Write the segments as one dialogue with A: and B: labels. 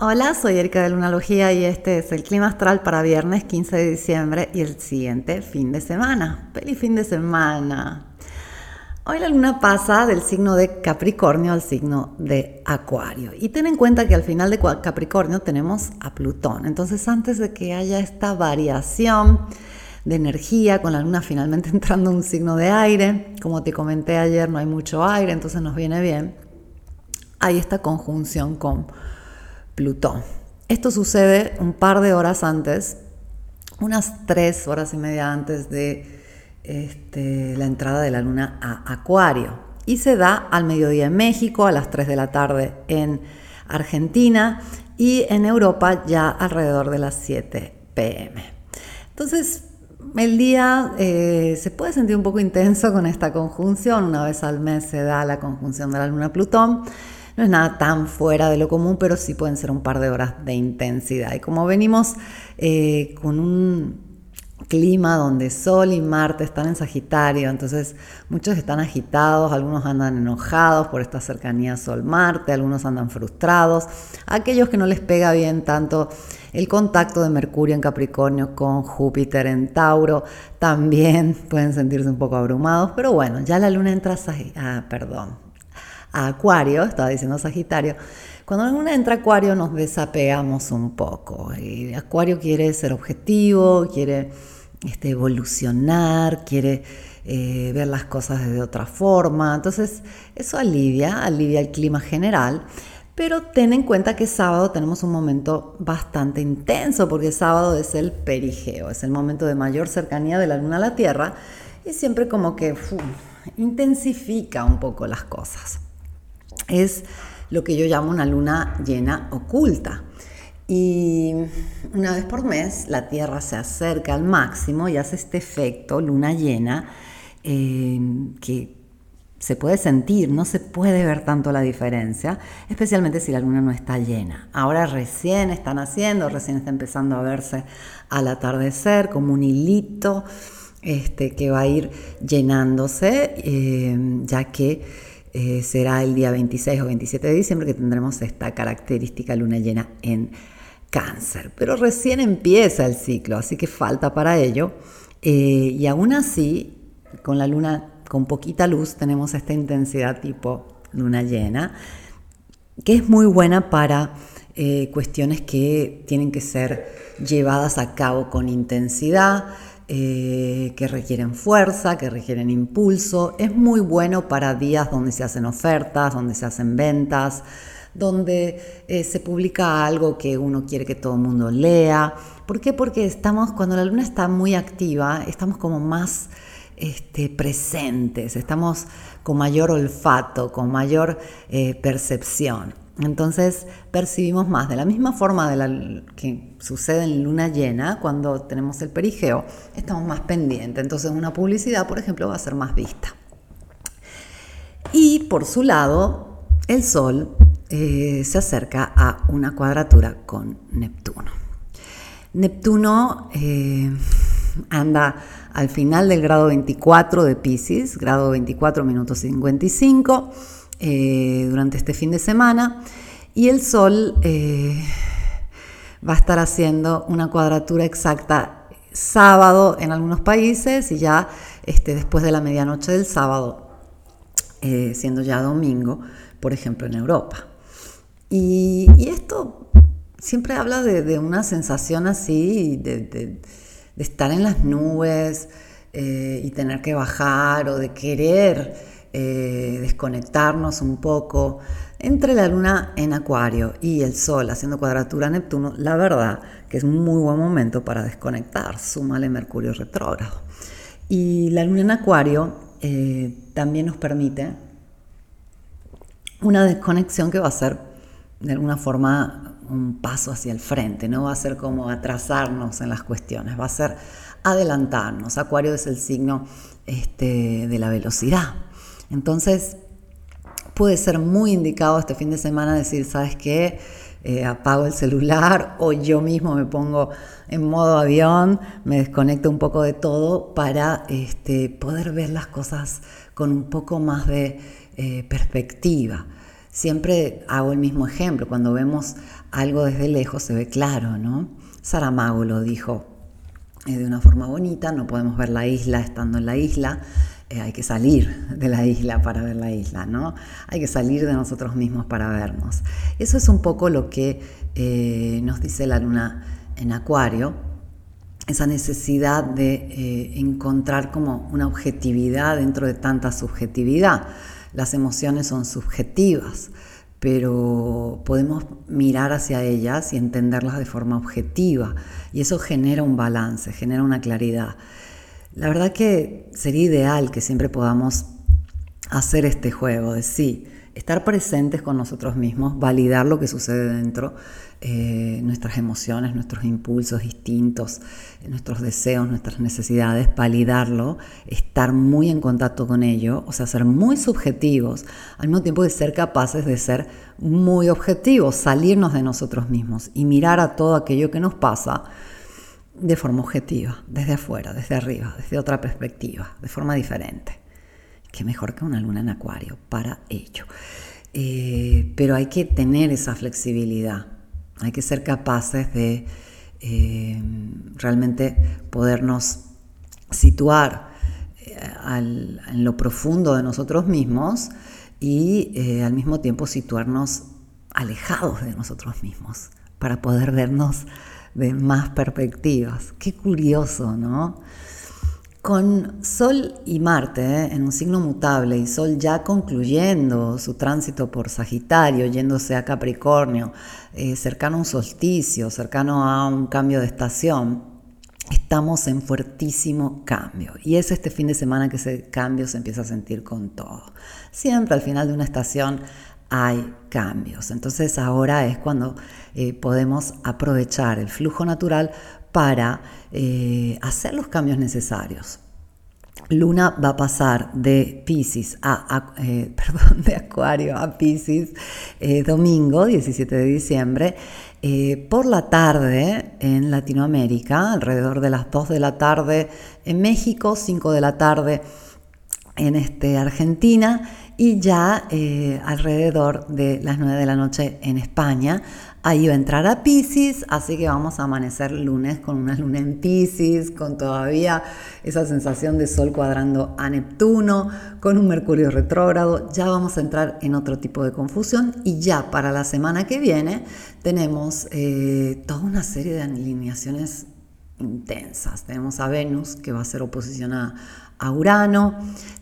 A: Hola, soy Erika de Lunalogía y este es el clima astral para viernes 15 de diciembre y el siguiente fin de semana. ¡Feliz fin de semana! Hoy la luna pasa del signo de Capricornio al signo de Acuario. Y ten en cuenta que al final de Capricornio tenemos a Plutón. Entonces antes de que haya esta variación de energía, con la luna finalmente entrando en un signo de aire, como te comenté ayer, no hay mucho aire, entonces nos viene bien, hay esta conjunción con Plutón. Esto sucede un par de horas antes, unas tres horas y media antes de este, la entrada de la luna a Acuario. Y se da al mediodía en México, a las 3 de la tarde en Argentina y en Europa ya alrededor de las 7 pm. Entonces, el día eh, se puede sentir un poco intenso con esta conjunción. Una vez al mes se da la conjunción de la luna Plutón. No es nada tan fuera de lo común, pero sí pueden ser un par de horas de intensidad. Y como venimos eh, con un clima donde Sol y Marte están en Sagitario, entonces muchos están agitados, algunos andan enojados por esta cercanía Sol-Marte, algunos andan frustrados, aquellos que no les pega bien tanto el contacto de Mercurio en Capricornio con Júpiter en Tauro, también pueden sentirse un poco abrumados, pero bueno, ya la luna entra a, ah, perdón, a Acuario, estaba diciendo Sagitario, cuando la luna entra Acuario nos desapegamos un poco. Y Acuario quiere ser objetivo, quiere este, evolucionar, quiere eh, ver las cosas de otra forma. Entonces, eso alivia, alivia el clima general. Pero ten en cuenta que sábado tenemos un momento bastante intenso, porque sábado es el perigeo, es el momento de mayor cercanía de la luna a la Tierra y siempre como que intensifica un poco las cosas. Es lo que yo llamo una luna llena oculta. Y una vez por mes la Tierra se acerca al máximo y hace este efecto, luna llena, eh, que se puede sentir, no se puede ver tanto la diferencia, especialmente si la luna no está llena. Ahora recién están haciendo, recién está empezando a verse al atardecer como un hilito este, que va a ir llenándose, eh, ya que eh, será el día 26 o 27 de diciembre que tendremos esta característica luna llena en cáncer. Pero recién empieza el ciclo, así que falta para ello. Eh, y aún así, con la luna con poquita luz, tenemos esta intensidad tipo luna llena, que es muy buena para eh, cuestiones que tienen que ser llevadas a cabo con intensidad, eh, que requieren fuerza, que requieren impulso. Es muy bueno para días donde se hacen ofertas, donde se hacen ventas, donde eh, se publica algo que uno quiere que todo el mundo lea. ¿Por qué? Porque estamos, cuando la luna está muy activa, estamos como más este, presentes, estamos con mayor olfato, con mayor eh, percepción. Entonces percibimos más. De la misma forma de la, que sucede en luna llena, cuando tenemos el perigeo, estamos más pendientes. Entonces una publicidad, por ejemplo, va a ser más vista. Y por su lado, el Sol eh, se acerca a una cuadratura con Neptuno. Neptuno eh, anda al final del grado 24 de Pisces, grado 24 minutos 55 eh, durante este fin de semana y el Sol eh, va a estar haciendo una cuadratura exacta sábado en algunos países y ya este, después de la medianoche del sábado, eh, siendo ya domingo, por ejemplo, en Europa. Y, esto siempre habla de, una sensación así, de, estar en las nubes y tener que bajar o de querer eh, desconectarnos un poco. Entre la luna en Acuario y el Sol haciendo cuadratura a Neptuno, la verdad que es un muy buen momento para desconectar. Súmale Mercurio retrógrado. Y la luna en Acuario eh, también nos permite una desconexión que va a ser de alguna forma un paso hacia el frente, no va a ser como atrasarnos en las cuestiones, va a ser adelantarnos. Acuario es el signo este, de la velocidad, entonces, puede ser muy indicado este fin de semana decir, ¿sabes qué? Eh, apago el celular o yo mismo me pongo en modo avión, me desconecto un poco de todo para este, poder ver las cosas con un poco más de eh, perspectiva. Siempre hago el mismo ejemplo, cuando vemos algo desde lejos se ve claro, ¿no? Saramago lo dijo eh, de una forma bonita, no podemos ver la isla estando en la isla, eh, hay que salir de la isla para ver la isla, ¿no? Hay que salir de nosotros mismos para vernos. Eso es un poco lo que eh, nos dice la luna en Acuario, esa necesidad de encontrar como una objetividad dentro de tanta subjetividad. Las emociones son subjetivas, pero podemos mirar hacia ellas y entenderlas de forma objetiva y eso genera un balance, genera una claridad. La verdad que sería ideal que siempre podamos hacer este juego de sí, estar presentes con nosotros mismos, validar lo que sucede dentro, eh, nuestras emociones, nuestros impulsos distintos, nuestros deseos, nuestras necesidades, validarlo, estar muy en contacto con ello, o sea, ser muy subjetivos, al mismo tiempo de ser capaces de ser muy objetivos, salirnos de nosotros mismos y mirar a todo aquello que nos pasa de forma objetiva, desde afuera, desde arriba, desde otra perspectiva, de forma diferente. Qué mejor que una luna en acuario para ello. Eh, pero hay que tener esa flexibilidad hay que ser capaces de eh, realmente podernos situar eh, en lo profundo de nosotros mismos y al mismo tiempo situarnos alejados de nosotros mismos para poder vernos de más perspectivas. Qué curioso, ¿no? Con Sol y Marte ¿eh? en un signo mutable y Sol ya concluyendo su tránsito por Sagitario, yéndose a Capricornio, eh, cercano a un solsticio, cercano a un cambio de estación, estamos en fuertísimo cambio. Y es este fin de semana que ese cambio se empieza a sentir con todo. Siempre al final de una estación hay cambios. Entonces ahora es cuando eh, podemos aprovechar el flujo natural para eh, hacer los cambios necesarios. Luna va a pasar de Pisces a, eh, perdón, de Acuario a Pisces domingo 17 de diciembre por la tarde en Latinoamérica, alrededor de las 2 de la tarde en México, 5 de la tarde en este, Argentina y ya alrededor de las 9 de la noche en España. Ahí va a entrar a Pisces, así que vamos a amanecer lunes con una luna en Pisces, con todavía esa sensación de Sol cuadrando a Neptuno, con un Mercurio retrógrado. Ya vamos a entrar en otro tipo de confusión y ya para la semana que viene tenemos eh, toda una serie de alineaciones intensas. Tenemos a Venus que va a ser oposición a Urano,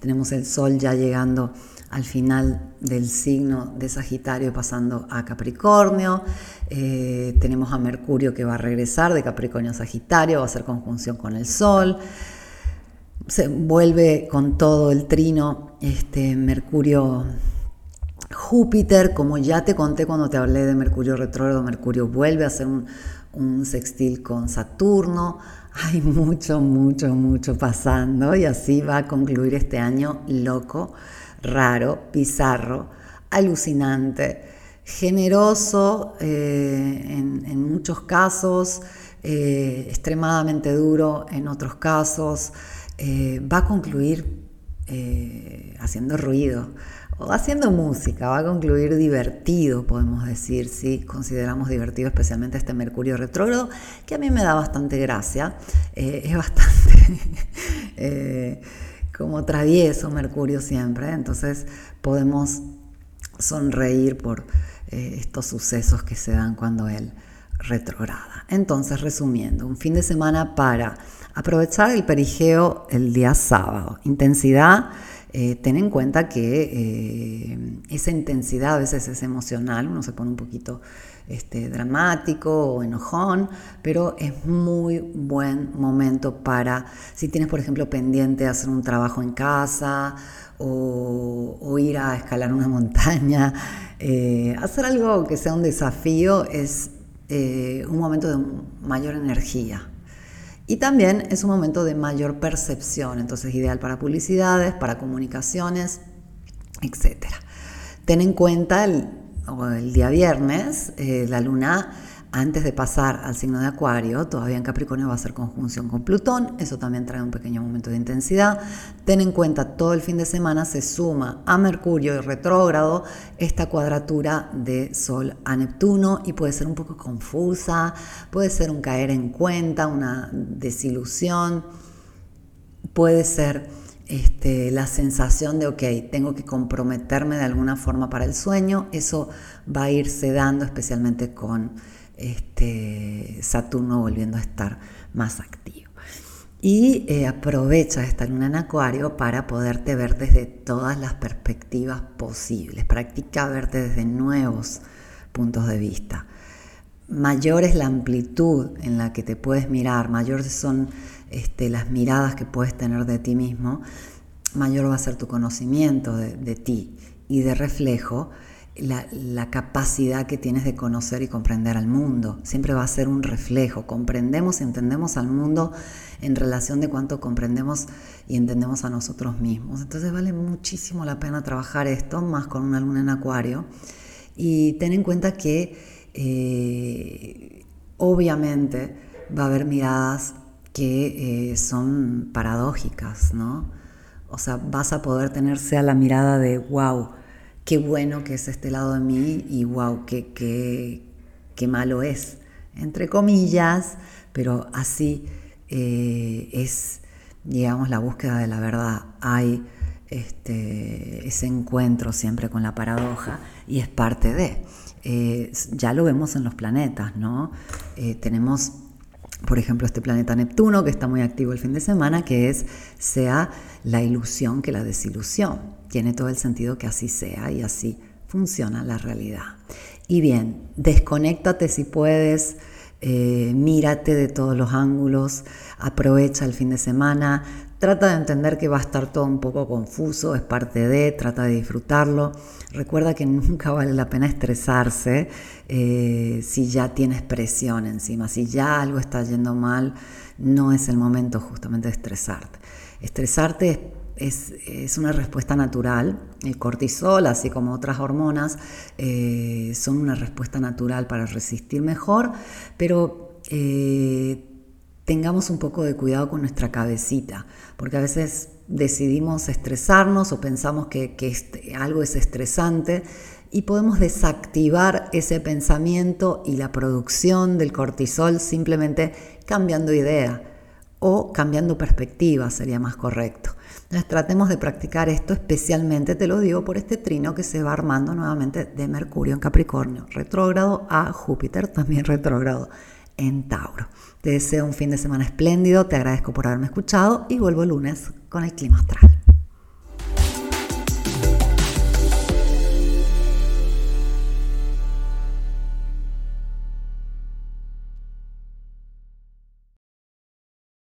A: tenemos el Sol ya llegando al final del signo de Sagitario pasando a Capricornio. Eh, tenemos a Mercurio que va a regresar de Capricornio a Sagitario, va a hacer conjunción con el Sol. Se vuelve con todo el trino este Mercurio Júpiter, como ya te conté cuando te hablé de Mercurio retrógrado, Mercurio vuelve a hacer un, un sextil con Saturno. Hay mucho, mucho, mucho pasando y así va a concluir este año loco raro, bizarro, alucinante, generoso eh, en, muchos casos, eh, extremadamente duro en otros casos, eh, va a concluir haciendo ruido o haciendo música, va a concluir divertido, podemos decir, si consideramos divertido especialmente este Mercurio retrógrado, que a mí me da bastante gracia, es bastante como travieso Mercurio siempre, entonces podemos sonreír por eh, estos sucesos que se dan cuando él retrograda. Entonces, resumiendo, un fin de semana para aprovechar el perigeo el día sábado. Intensidad, eh, ten en cuenta que eh, esa intensidad a veces es emocional, uno se pone un poquito este, dramático o enojón, pero es muy buen momento para, si tienes por ejemplo pendiente hacer un trabajo en casa o, ir a escalar una montaña, eh, hacer algo que sea un desafío es eh, un momento de mayor energía. Y también es un momento de mayor percepción, entonces ideal para publicidades, para comunicaciones, etc. Ten en cuenta el, el día viernes, eh, la luna antes de pasar al signo de Acuario, todavía en Capricornio va a ser conjunción con Plutón, eso también trae un pequeño momento de intensidad. Ten en cuenta, todo el fin de semana se suma a Mercurio y retrógrado esta cuadratura de Sol a Neptuno y puede ser un poco confusa, puede ser un caer en cuenta, una desilusión, puede ser este, la sensación de, ok, tengo que comprometerme de alguna forma para el sueño, eso va a irse dando especialmente con este, Saturno volviendo a estar más activo. Y eh, aprovecha esta luna en acuario para poderte ver desde todas las perspectivas posibles, practica verte desde nuevos puntos de vista. Mayor es la amplitud en la que te puedes mirar, mayores son este, las miradas que puedes tener de ti mismo, mayor va a ser tu conocimiento de ti y de reflejo la, capacidad que tienes de conocer y comprender al mundo. Siempre va a ser un reflejo. Comprendemos y entendemos al mundo en relación de cuánto comprendemos y entendemos a nosotros mismos. Entonces vale muchísimo la pena trabajar esto, más con una luna en acuario. Y ten en cuenta que eh, obviamente va a haber miradas que eh, son paradójicas, ¿no? O sea, vas a poder tener sea la mirada de wow qué bueno que es este lado de mí y wow, qué, qué, malo es, entre comillas, pero así eh, es, digamos, la búsqueda de la verdad. Hay este, ese encuentro siempre con la paradoja y es parte de. Eh, ya lo vemos en los planetas, ¿no? Tenemos por ejemplo, este planeta Neptuno, que está muy activo el fin de semana, que es sea la ilusión que la desilusión. Tiene todo el sentido que así sea y así funciona la realidad. Y bien, desconéctate si puedes, eh, mírate de todos los ángulos, aprovecha el fin de semana, trata de entender que va a estar todo un poco confuso, es parte de, trata de disfrutarlo. Recuerda que nunca vale la pena estresarse eh, si ya tienes presión encima, si ya algo está yendo mal, no es el momento justamente de estresarte. Estresarte es, una respuesta natural. El cortisol, así como otras hormonas, eh, son una respuesta natural para resistir mejor, pero eh, tengamos un poco de cuidado con nuestra cabecita, porque a veces decidimos estresarnos o pensamos que, algo es estresante y podemos desactivar ese pensamiento y la producción del cortisol simplemente cambiando idea o cambiando perspectiva, sería más correcto. Entonces tratemos de practicar esto especialmente, te lo digo, por este trino que se va armando nuevamente de Mercurio en Capricornio, retrógrado a Júpiter, también retrógrado en Tauro. Te deseo un fin de semana espléndido, te agradezco por haberme escuchado y vuelvo el lunes con el clima astral.